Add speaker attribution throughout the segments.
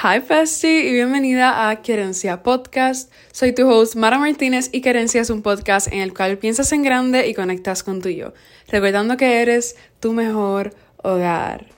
Speaker 1: Hi Festi y bienvenida a Querencia Podcast. Soy tu host Mara Martínez y Querencia es un podcast en el cual piensas en grande y conectas con tu yo, recordando que eres tu mejor hogar.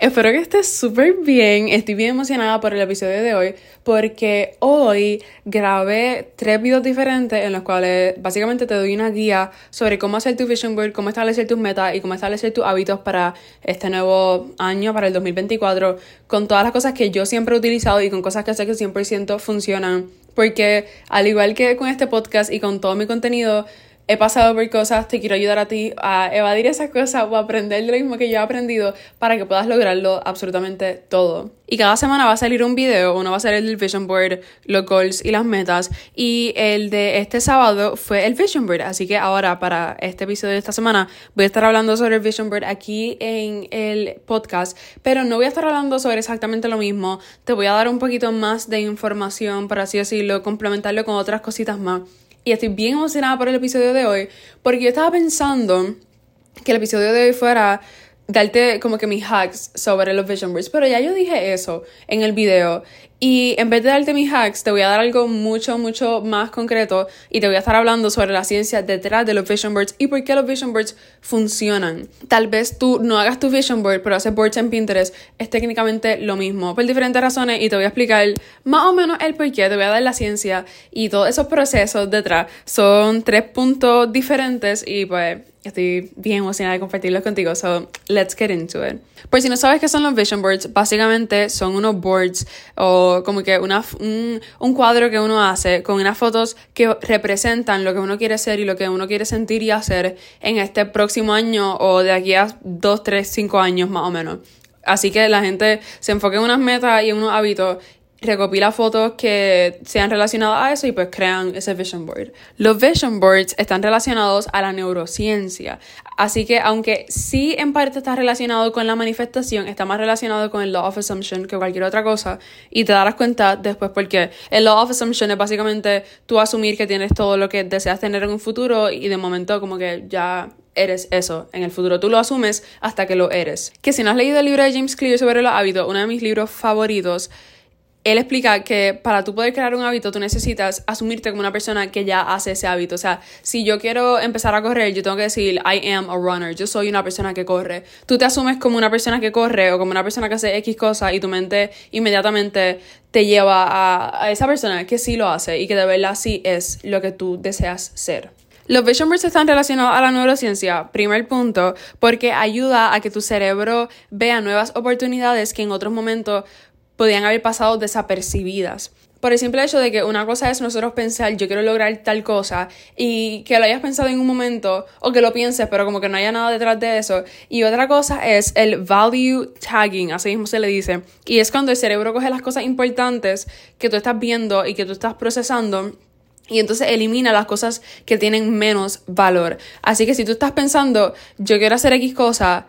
Speaker 1: Espero que estés súper bien. Estoy bien emocionada por el episodio de hoy porque hoy grabé tres videos diferentes en los cuales básicamente te doy una guía sobre cómo hacer tu vision board, cómo establecer tus metas y cómo establecer tus hábitos para este nuevo año, para el 2024, con todas las cosas que yo siempre he utilizado y con cosas que sé que 100% funcionan. Porque al igual que con este podcast y con todo mi contenido, he pasado por cosas, te quiero ayudar a ti a evadir esas cosas o aprender lo mismo que yo he aprendido para que puedas lograrlo absolutamente todo. Y cada semana va a salir un video, uno va a ser el del Vision Board, los goals y las metas, y el de este sábado fue el Vision Board, así que ahora para este episodio de esta semana voy a estar hablando sobre el Vision Board aquí en el podcast, pero no voy a estar hablando sobre exactamente lo mismo, te voy a dar un poquito más de información, por así decirlo, complementarlo con otras cositas más y estoy bien emocionada por el episodio de hoy porque yo estaba pensando que el episodio de hoy fuera darte como que mis hacks sobre los vision boards, pero ya yo dije eso en el video y en vez de darte mis hacks, te voy a dar algo mucho, mucho más concreto y te voy a estar hablando sobre la ciencia detrás de los vision boards y por qué los vision boards funcionan. Tal vez tú no hagas tu vision board, pero haces boards en Pinterest, es técnicamente lo mismo, por diferentes razones y te voy a explicar más o menos el por qué, te voy a dar la ciencia y todos esos procesos detrás. Son tres puntos diferentes y pues Estoy bien emocionada de compartirlos contigo, so let's get into it. Por si no sabes qué son los vision boards, básicamente son unos boards o como que una, un, un cuadro que uno hace con unas fotos que representan lo que uno quiere ser y lo que uno quiere sentir y hacer en este próximo año o de aquí a 2, 3, 5 años más o menos. Así que la gente se enfoque en unas metas y en unos hábitos recopila fotos que sean relacionadas a eso y pues crean ese vision board. Los vision boards están relacionados a la neurociencia, así que aunque sí en parte está relacionado con la manifestación, está más relacionado con el law of assumption que cualquier otra cosa y te darás cuenta después porque el law of assumption es básicamente tú asumir que tienes todo lo que deseas tener en un futuro y de momento como que ya eres eso en el futuro. Tú lo asumes hasta que lo eres. Que si no has leído el libro de James Clear sobre los hábitos, uno de mis libros favoritos, él explica que para tú poder crear un hábito, tú necesitas asumirte como una persona que ya hace ese hábito. O sea, si yo quiero empezar a correr, yo tengo que decir, I am a runner, yo soy una persona que corre. Tú te asumes como una persona que corre o como una persona que hace X cosas y tu mente inmediatamente te lleva a, a esa persona que sí lo hace y que de verdad sí es lo que tú deseas ser. Los vision boards están relacionados a la neurociencia, primer punto, porque ayuda a que tu cerebro vea nuevas oportunidades que en otros momentos podían haber pasado desapercibidas. Por el simple hecho de que una cosa es nosotros pensar, yo quiero lograr tal cosa, y que lo hayas pensado en un momento, o que lo pienses, pero como que no haya nada detrás de eso. Y otra cosa es el value tagging, así mismo se le dice. Y es cuando el cerebro coge las cosas importantes que tú estás viendo y que tú estás procesando. Y entonces elimina las cosas que tienen menos valor. Así que si tú estás pensando, yo quiero hacer X cosa,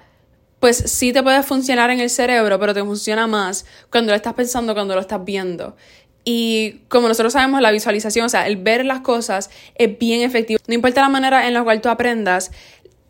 Speaker 1: pues sí te puede funcionar en el cerebro, pero te funciona más cuando lo estás pensando, cuando lo estás viendo. Y como nosotros sabemos, la visualización, o sea, el ver las cosas es bien efectivo. No importa la manera en la cual tú aprendas,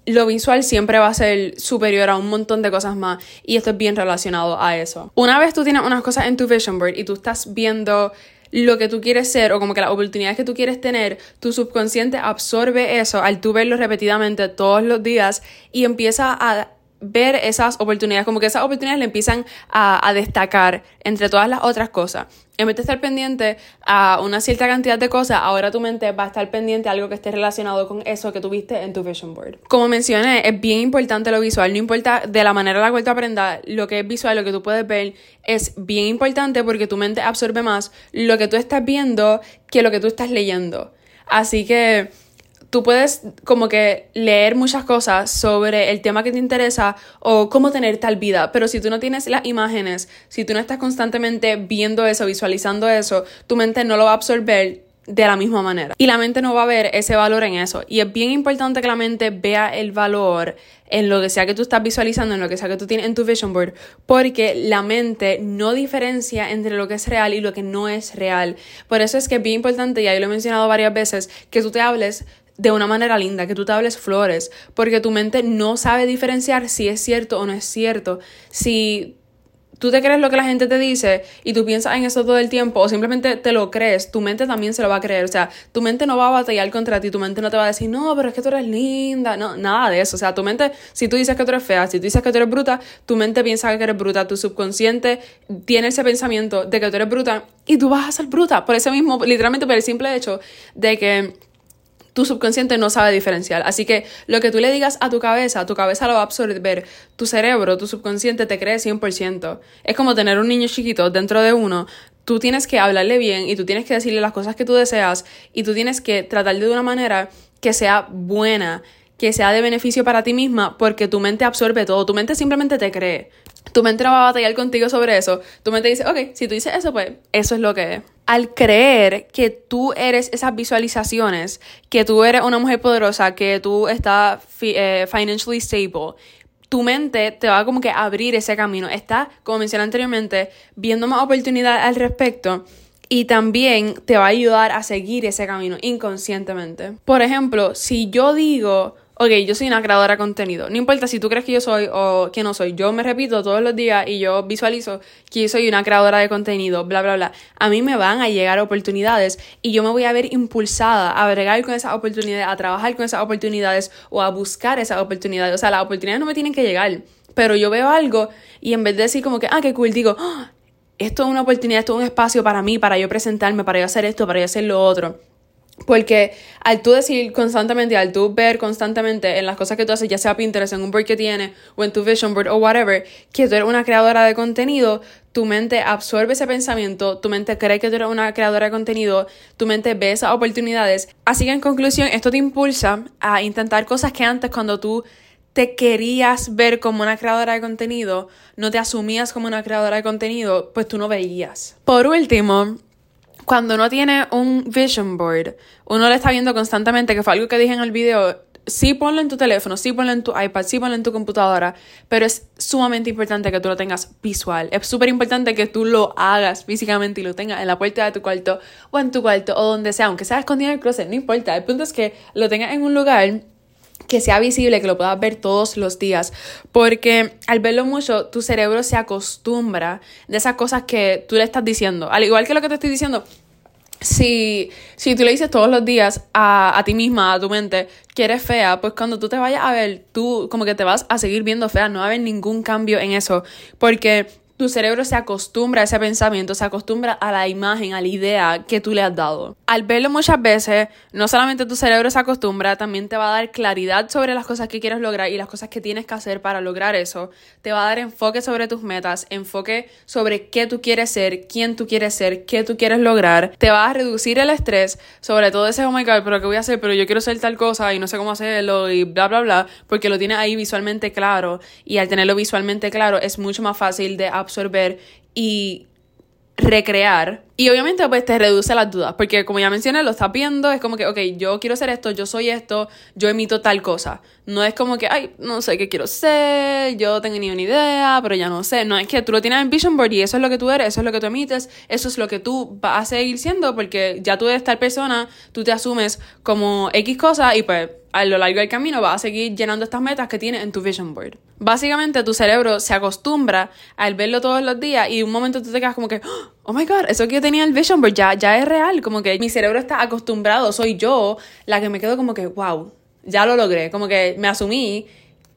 Speaker 1: lo visual siempre va a ser superior a un montón de cosas más y esto es bien relacionado a eso. Una vez tú tienes unas cosas en tu vision board y tú estás viendo lo que tú quieres ser o como que las oportunidades que tú quieres tener, tu subconsciente absorbe eso al tú verlo repetidamente todos los días y empieza a ver esas oportunidades, como que esas oportunidades le empiezan a, destacar entre todas las otras cosas. En vez de estar pendiente a una cierta cantidad de cosas, ahora tu mente va a estar pendiente a algo que esté relacionado con eso que tuviste en tu vision board. Como mencioné, es bien importante lo visual, no importa de la manera en la cual tú aprendas, lo que es visual, lo que tú puedes ver, es bien importante porque tu mente absorbe más lo que tú estás viendo que lo que tú estás leyendo. Así que tú puedes como que leer muchas cosas sobre el tema que te interesa o cómo tener tal vida, pero si tú no tienes las imágenes, si tú no estás constantemente viendo eso, visualizando eso, tu mente no lo va a absorber de la misma manera. Y la mente no va a ver ese valor en eso. Y es bien importante que la mente vea el valor en lo que sea que tú estás visualizando, en lo que sea que tú tienes en tu vision board, porque la mente no diferencia entre lo que es real y lo que no es real. Por eso es que es bien importante, y ahí lo he mencionado varias veces, que tú te hables de una manera linda, que tú te hables flores, porque tu mente no sabe diferenciar si es cierto o no es cierto. Si tú te crees lo que la gente te dice y tú piensas en eso todo el tiempo o simplemente te lo crees, tu mente también se lo va a creer. O sea, tu mente no va a batallar contra ti, tu mente no te va a decir, no, pero es que tú eres linda, no, nada de eso. O sea, tu mente, si tú dices que tú eres fea, si tú dices que tú eres bruta, tu mente piensa que eres bruta, tu subconsciente tiene ese pensamiento de que tú eres bruta y tú vas a ser bruta por ese mismo, literalmente por el simple hecho de que tu subconsciente no sabe diferenciar. Así que lo que tú le digas a tu cabeza, tu cabeza lo va a absorber. Tu cerebro, tu subconsciente te cree 100%. Es como tener un niño chiquito dentro de uno. Tú tienes que hablarle bien y tú tienes que decirle las cosas que tú deseas y tú tienes que tratarle de una manera que sea buena, que sea de beneficio para ti misma, porque tu mente absorbe todo. Tu mente simplemente te cree. Tu mente no va a batallar contigo sobre eso. Tu mente dice, ok, si tú dices eso, pues eso es lo que es. Al creer que tú eres esas visualizaciones, que tú eres una mujer poderosa, que tú estás eh, financially stable, tu mente te va como que abrir ese camino. Está, como mencioné anteriormente, viendo más oportunidad al respecto y también te va a ayudar a seguir ese camino inconscientemente. Por ejemplo, si yo digo, ok, yo soy una creadora de contenido. No importa si tú crees que yo soy o que no soy. Yo me repito todos los días y yo visualizo que soy una creadora de contenido, bla, bla, bla. A mí me van a llegar oportunidades y yo me voy a ver impulsada a bregar con esas oportunidades, a trabajar con esas oportunidades o a buscar esas oportunidades. O sea, las oportunidades no me tienen que llegar. Pero yo veo algo y en vez de decir como que, ah, qué cool, digo, ah, esto es una oportunidad, esto es un espacio para mí, para yo presentarme, para yo hacer esto, para yo hacer lo otro. Porque al tú decir constantemente, al tú ver constantemente en las cosas que tú haces, ya sea Pinterest, en un board que tienes, o en tu vision board, o whatever, que tú eres una creadora de contenido, tu mente absorbe ese pensamiento, tu mente cree que tú eres una creadora de contenido, tu mente ve esas oportunidades. Así que en conclusión, esto te impulsa a intentar cosas que antes cuando tú te querías ver como una creadora de contenido, no te asumías como una creadora de contenido, pues tú no veías. Por último, cuando uno tiene un vision board, uno le está viendo constantemente, que fue algo que dije en el video, sí ponlo en tu teléfono, sí ponlo en tu iPad, sí ponlo en tu computadora, pero es sumamente importante que tú lo tengas visual. Es súper importante que tú lo hagas físicamente y lo tengas en la puerta de tu cuarto o en tu cuarto o donde sea, aunque sea escondido en el closet, no importa. El punto es que lo tengas en un lugar que sea visible, que lo puedas ver todos los días, porque al verlo mucho, tu cerebro se acostumbra de esas cosas que tú le estás diciendo. Al igual que lo que te estoy diciendo, si, si tú le dices todos los días a, a ti misma, a tu mente, que eres fea, pues cuando tú te vayas a ver, tú como que te vas a seguir viendo fea, no va a haber ningún cambio en eso, porque tu cerebro se acostumbra a ese pensamiento, se acostumbra a la imagen, a la idea que tú le has dado. Al verlo muchas veces, no solamente tu cerebro se acostumbra, también te va a dar claridad sobre las cosas que quieres lograr y las cosas que tienes que hacer para lograr eso. Te va a dar enfoque sobre tus metas, enfoque sobre qué tú quieres ser, quién tú quieres ser, qué tú quieres lograr. Te va a reducir el estrés, sobre todo ese, oh my god, pero ¿qué voy a hacer? Pero yo quiero ser tal cosa y no sé cómo hacerlo y bla, bla, bla, porque lo tienes ahí visualmente claro y al tenerlo visualmente claro es mucho más fácil de absorber y recrear. Y obviamente pues te reduce las dudas, porque como ya mencioné, lo estás viendo, es como que, ok, yo quiero ser esto, yo soy esto, yo emito tal cosa. No es como que, ay, no sé qué quiero ser, yo tengo ni una idea, pero ya no sé. No, es que tú lo tienes en Vision Board y eso es lo que tú eres, eso es lo que tú emites, eso es lo que tú vas a seguir siendo, porque ya tú eres tal persona, tú te asumes como X cosa y pues a lo largo del camino vas a seguir llenando estas metas que tienes en tu vision board. Básicamente tu cerebro se acostumbra al verlo todos los días y un momento tú te quedas como que, oh my god, eso que yo tenía en el vision board ya, ya es real, como que mi cerebro está acostumbrado, soy yo la que me quedo como que, wow, ya lo logré, como que me asumí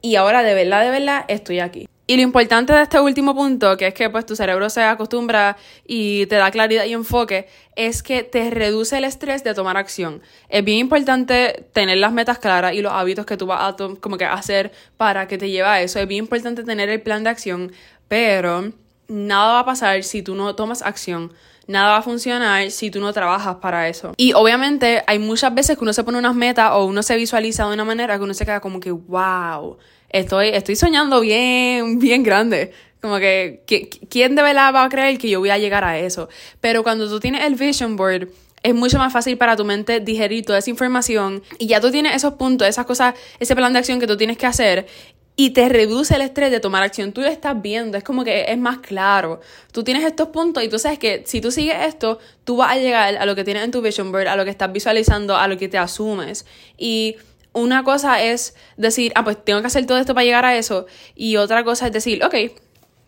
Speaker 1: y ahora de verdad, de verdad estoy aquí. Y lo importante de este último punto, que es que pues tu cerebro se acostumbra y te da claridad y enfoque, es que te reduce el estrés de tomar acción. Es bien importante tener las metas claras y los hábitos que tú vas a como que hacer para que te lleve a eso. Es bien importante tener el plan de acción, pero nada va a pasar si tú no tomas acción. Nada va a funcionar si tú no trabajas para eso. Y obviamente hay muchas veces que uno se pone unas metas o uno se visualiza de una manera que uno se queda como que, wow, estoy, estoy soñando bien, bien grande. Como que, ¿quién de verdad va a creer que yo voy a llegar a eso? Pero cuando tú tienes el vision board, es mucho más fácil para tu mente digerir toda esa información y ya tú tienes esos puntos, esas cosas, ese plan de acción que tú tienes que hacer y te reduce el estrés de tomar acción. Tú lo estás viendo, es como que es más claro. Tú tienes estos puntos y tú sabes que si tú sigues esto, tú vas a llegar a lo que tienes en tu vision board, a lo que estás visualizando, a lo que te asumes. Y una cosa es decir, ah, pues tengo que hacer todo esto para llegar a eso. Y otra cosa es decir, ok,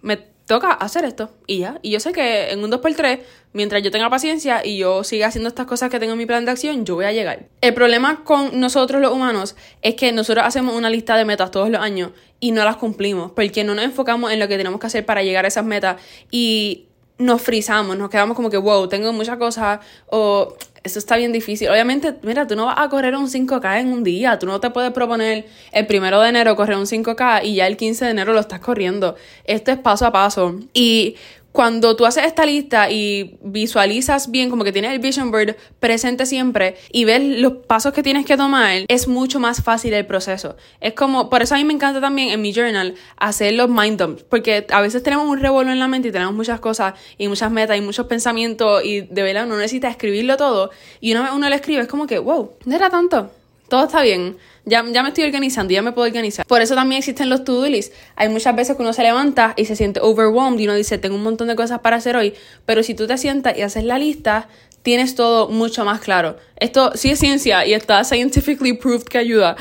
Speaker 1: me toca hacer esto y ya. Y yo sé que en un 2x3, mientras yo tenga paciencia y yo siga haciendo estas cosas que tengo en mi plan de acción, yo voy a llegar. El problema con nosotros los humanos es que nosotros hacemos una lista de metas todos los años y no las cumplimos porque no nos enfocamos en lo que tenemos que hacer para llegar a esas metas y nos frizamos, nos quedamos como que, wow, tengo muchas cosas o eso está bien difícil. Obviamente, mira, tú no vas a correr un 5K en un día. Tú no te puedes proponer el primero de enero correr un 5K y ya el 15 de enero lo estás corriendo. Esto es paso a paso. Y cuando tú haces esta lista y visualizas bien, como que tienes el vision board presente siempre y ves los pasos que tienes que tomar, es mucho más fácil el proceso. Es como, por eso a mí me encanta también en mi journal hacer los mind dumps, porque a veces tenemos un revuelo en la mente y tenemos muchas cosas y muchas metas y muchos pensamientos y de verdad uno necesita escribirlo todo y una vez uno lo escribe es como que, wow, no era tanto todo está bien. Ya, ya me estoy organizando, ya me puedo organizar. Por eso también existen los to-do lists. Hay muchas veces que uno se levanta y se siente overwhelmed y uno dice, tengo un montón de cosas para hacer hoy. Pero si tú te sientas y haces la lista, tienes todo mucho más claro. Esto sí es ciencia y está scientifically proved que ayuda.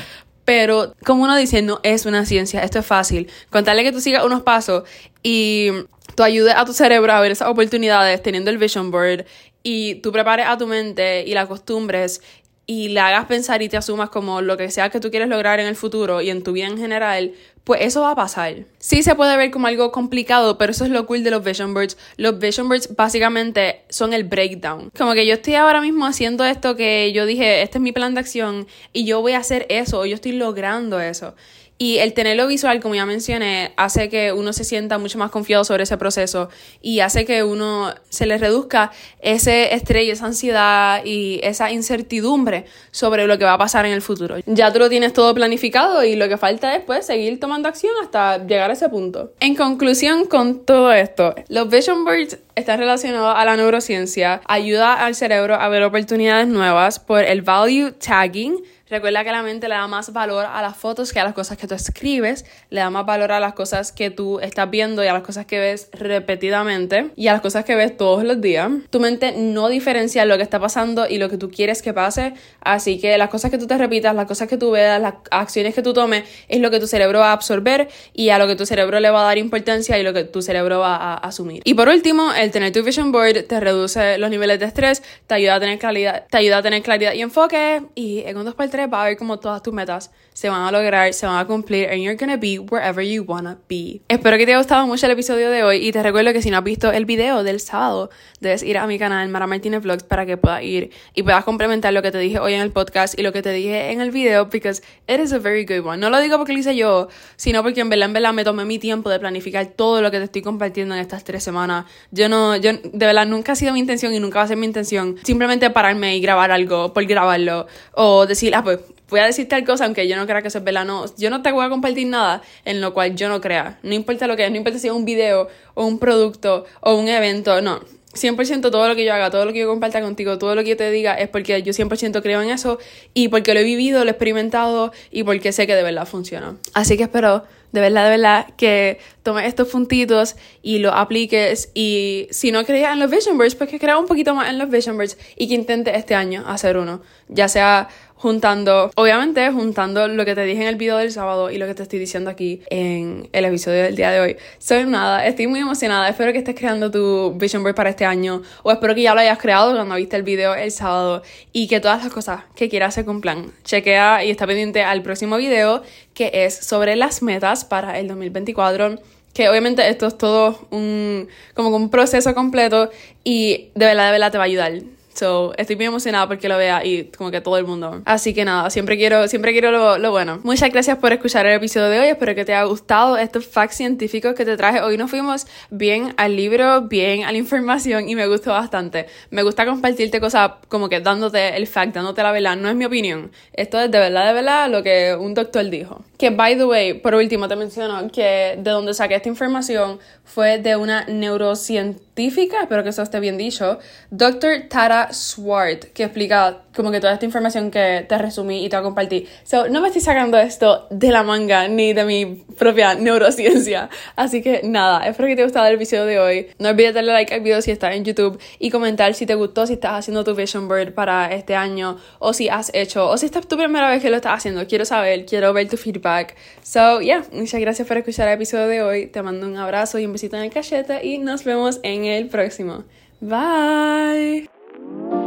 Speaker 1: Pero como uno dice, no es una ciencia, esto es fácil. Contarle que tú sigas unos pasos y tú ayudes a tu cerebro a ver esas oportunidades teniendo el vision board y tú prepares a tu mente y la acostumbres y le hagas pensar y te asumas como lo que sea que tú quieres lograr en el futuro y en tu vida en general, pues eso va a pasar. Sí se puede ver como algo complicado, pero eso es lo cool de los vision boards. Los vision boards básicamente son el breakdown. Como que yo estoy ahora mismo haciendo esto que yo dije, este es mi plan de acción y yo voy a hacer eso, yo estoy logrando eso. Y el tenerlo visual, como ya mencioné, hace que uno se sienta mucho más confiado sobre ese proceso y hace que uno se le reduzca ese estrés, esa ansiedad y esa incertidumbre sobre lo que va a pasar en el futuro. Ya tú lo tienes todo planificado y lo que falta es pues seguir tomando acción hasta llegar a ese punto. En conclusión con todo esto, los vision boards están relacionados a la neurociencia, ayuda al cerebro a ver oportunidades nuevas por el value tagging Recuerda que la mente le da más valor a las fotos que a las cosas que tú escribes, le da más valor a las cosas que tú estás viendo y a las cosas que ves repetidamente y a las cosas que ves todos los días. Tu mente no diferencia lo que está pasando y lo que tú quieres que pase, así que las cosas que tú te repitas, las cosas que tú veas, las acciones que tú tomes es lo que tu cerebro va a absorber y a lo que tu cerebro le va a dar importancia y lo que tu cerebro va a asumir. Y por último, el tener tu vision board te reduce los niveles de estrés, te ayuda a tener claridad, te ayuda a tener claridad y enfoque y en un 2 va a ver como todas tus metas se van a lograr, se van a cumplir and you're gonna be wherever you wanna be. Espero que te haya gustado mucho el episodio de hoy y te recuerdo que si no has visto el video del sábado, debes ir a mi canal Mara Martínez Vlogs para que puedas ir y puedas complementar lo que te dije hoy en el podcast y lo que te dije en el video because it is a very good one. No lo digo porque lo hice yo, sino porque en verdad, en verdad me tomé mi tiempo de planificar todo lo que te estoy compartiendo en estas tres semanas. Yo no, yo de verdad nunca ha sido mi intención y nunca va a ser mi intención simplemente pararme y grabar algo por grabarlo o decir, ah, pues voy a decir tal cosa aunque yo no crea que eso es verdad. No, yo no te voy a compartir nada en lo cual yo no crea. No importa lo que es, no importa si es un video o un producto o un evento, no. 100% todo lo que yo haga, todo lo que yo comparta contigo, todo lo que yo te diga es porque yo 100% creo en eso y porque lo he vivido, lo he experimentado y porque sé que de verdad funciona. Así que espero de verdad, de verdad, que tomes estos puntitos y lo apliques. Y si no creías en los Vision Boards, pues que crea un poquito más en los Vision Boards y que intentes este año hacer uno. Ya sea juntando, obviamente juntando lo que te dije en el video del sábado y lo que te estoy diciendo aquí en el episodio del día de hoy. Soy nada, estoy muy emocionada, espero que estés creando tu vision board para este año o espero que ya lo hayas creado cuando viste el video el sábado y que todas las cosas que quieras se cumplan. Chequea y está pendiente al próximo video que es sobre las metas para el 2024 que obviamente esto es todo un como un proceso completo y de verdad de verdad te va a ayudar So, estoy muy emocionada porque lo vea y como que todo el mundo. Así que nada, siempre quiero, siempre quiero lo, lo bueno. Muchas gracias por escuchar el episodio de hoy. Espero que te haya gustado estos facts científicos que te traje. Hoy nos fuimos bien al libro, bien a la información y me gustó bastante. Me gusta compartirte cosas como que dándote el fact, dándote la verdad. No es mi opinión. Esto es de verdad, de verdad lo que un doctor dijo. Que, by the way, por último te menciono que de donde saqué esta información fue de una neurocientífica, espero que eso esté bien dicho, Dr. Tara Swart, que explica como que toda esta información que te resumí y te compartí. So, no me estoy sacando esto de la manga ni de mi propia neurociencia. Así que nada, espero que te haya gustado el episodio de hoy. No olvides darle like al video si estás en YouTube y comentar si te gustó, si estás haciendo tu vision board para este año o si has hecho o si esta es tu primera vez que lo estás haciendo. Quiero saber, quiero ver tu feedback. So, yeah, muchas gracias por escuchar el episodio de hoy. Te mando un abrazo y un besito en el cachete y nos vemos en el próximo. Bye. Thank you.